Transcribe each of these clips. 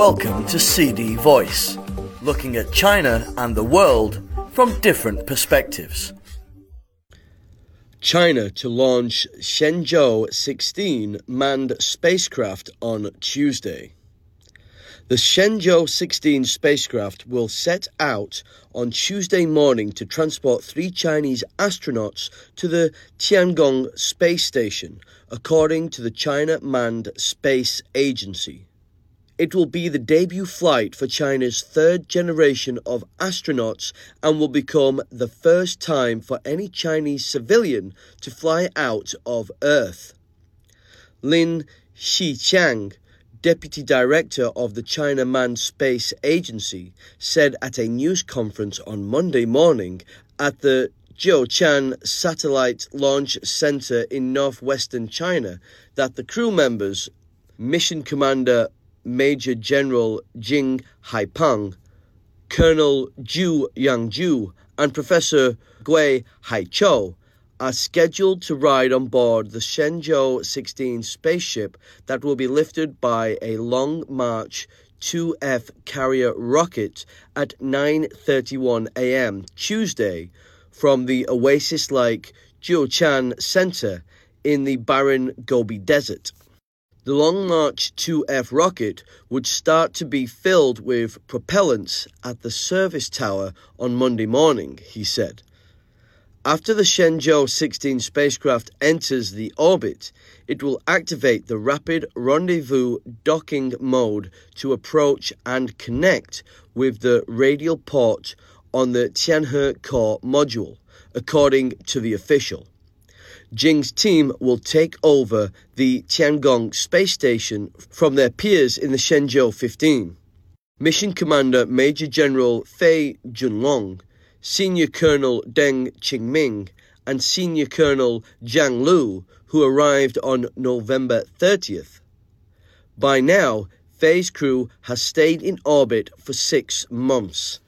Welcome to CD Voice, looking at China and the world from different perspectives. China to launch Shenzhou 16 manned spacecraft on Tuesday. The Shenzhou 16 spacecraft will set out on Tuesday morning to transport three Chinese astronauts to the Tiangong space station, according to the China Manned Space Agency. It will be the debut flight for China's third generation of astronauts and will become the first time for any Chinese civilian to fly out of Earth. Lin Xiqiang, deputy director of the China Manned Space Agency, said at a news conference on Monday morning at the Jiuquan Satellite Launch Center in northwestern China that the crew members, mission commander Major General Jing Haipeng, Colonel Zhu Yangzhu, and Professor Gui Haichao are scheduled to ride on board the Shenzhou 16 spaceship that will be lifted by a Long March 2F carrier rocket at 9:31 a.m. Tuesday from the oasis-like Jiuquan Center in the barren Gobi Desert. The Long March 2F rocket would start to be filled with propellants at the service tower on Monday morning, he said. After the Shenzhou 16 spacecraft enters the orbit, it will activate the rapid rendezvous docking mode to approach and connect with the radial port on the Tianhe core module, according to the official. Jing's team will take over the Tiangong space station from their peers in the Shenzhou 15. Mission Commander Major General Fei Junlong, Senior Colonel Deng Qingming, and Senior Colonel Jiang Lu, who arrived on November 30th. By now, Fei's crew has stayed in orbit for six months.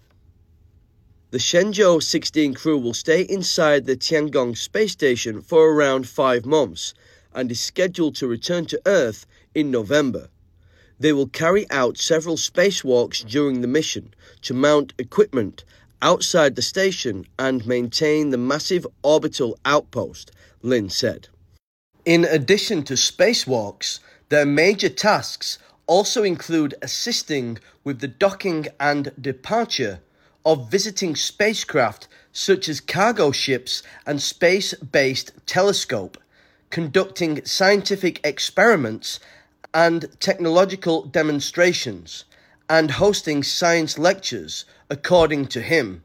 The Shenzhou 16 crew will stay inside the Tiangong space station for around five months and is scheduled to return to Earth in November. They will carry out several spacewalks during the mission to mount equipment outside the station and maintain the massive orbital outpost, Lin said. In addition to spacewalks, their major tasks also include assisting with the docking and departure of visiting spacecraft such as cargo ships and space based telescope, conducting scientific experiments and technological demonstrations, and hosting science lectures, according to him.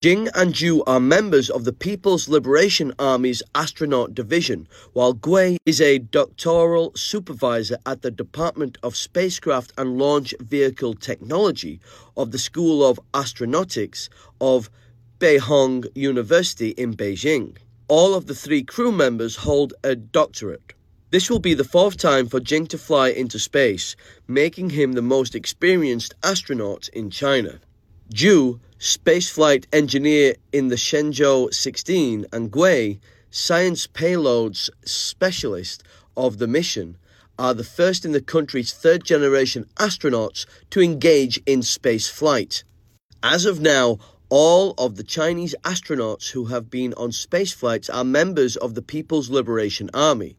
Jing and Zhu are members of the People's Liberation Army's astronaut division, while Gui is a doctoral supervisor at the Department of Spacecraft and Launch Vehicle Technology of the School of Astronautics of Beihang University in Beijing. All of the three crew members hold a doctorate. This will be the fourth time for Jing to fly into space, making him the most experienced astronaut in China. Zhu, spaceflight engineer in the Shenzhou 16, and Gui, science payloads specialist of the mission, are the first in the country's third generation astronauts to engage in space flight. As of now, all of the Chinese astronauts who have been on space flights are members of the People's Liberation Army.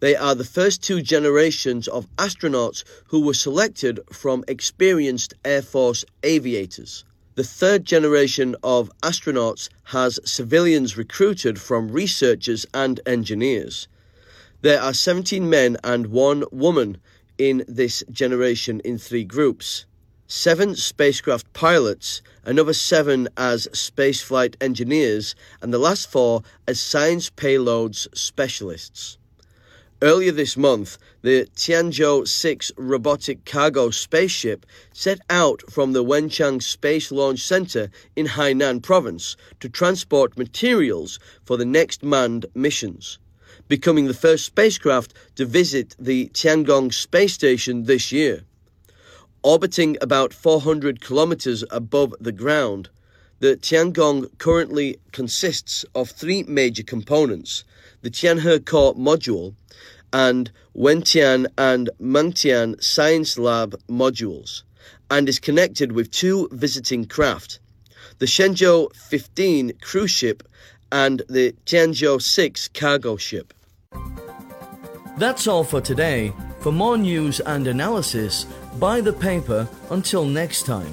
They are the first two generations of astronauts who were selected from experienced Air Force aviators. The third generation of astronauts has civilians recruited from researchers and engineers. There are 17 men and one woman in this generation in three groups. Seven spacecraft pilots, another seven as spaceflight engineers, and the last four as science payloads specialists. Earlier this month, the Tianzhou 6 robotic cargo spaceship set out from the Wenchang Space Launch Center in Hainan province to transport materials for the next manned missions, becoming the first spacecraft to visit the Tiangong space station this year. Orbiting about 400 kilometers above the ground, the Tiangong currently consists of three major components the Tianhe core module, and Wentian and Mengtian Science Lab modules and is connected with two visiting craft, the Shenzhou 15 cruise ship and the Tianzhou 6 cargo ship. That's all for today. For more news and analysis, buy the paper until next time.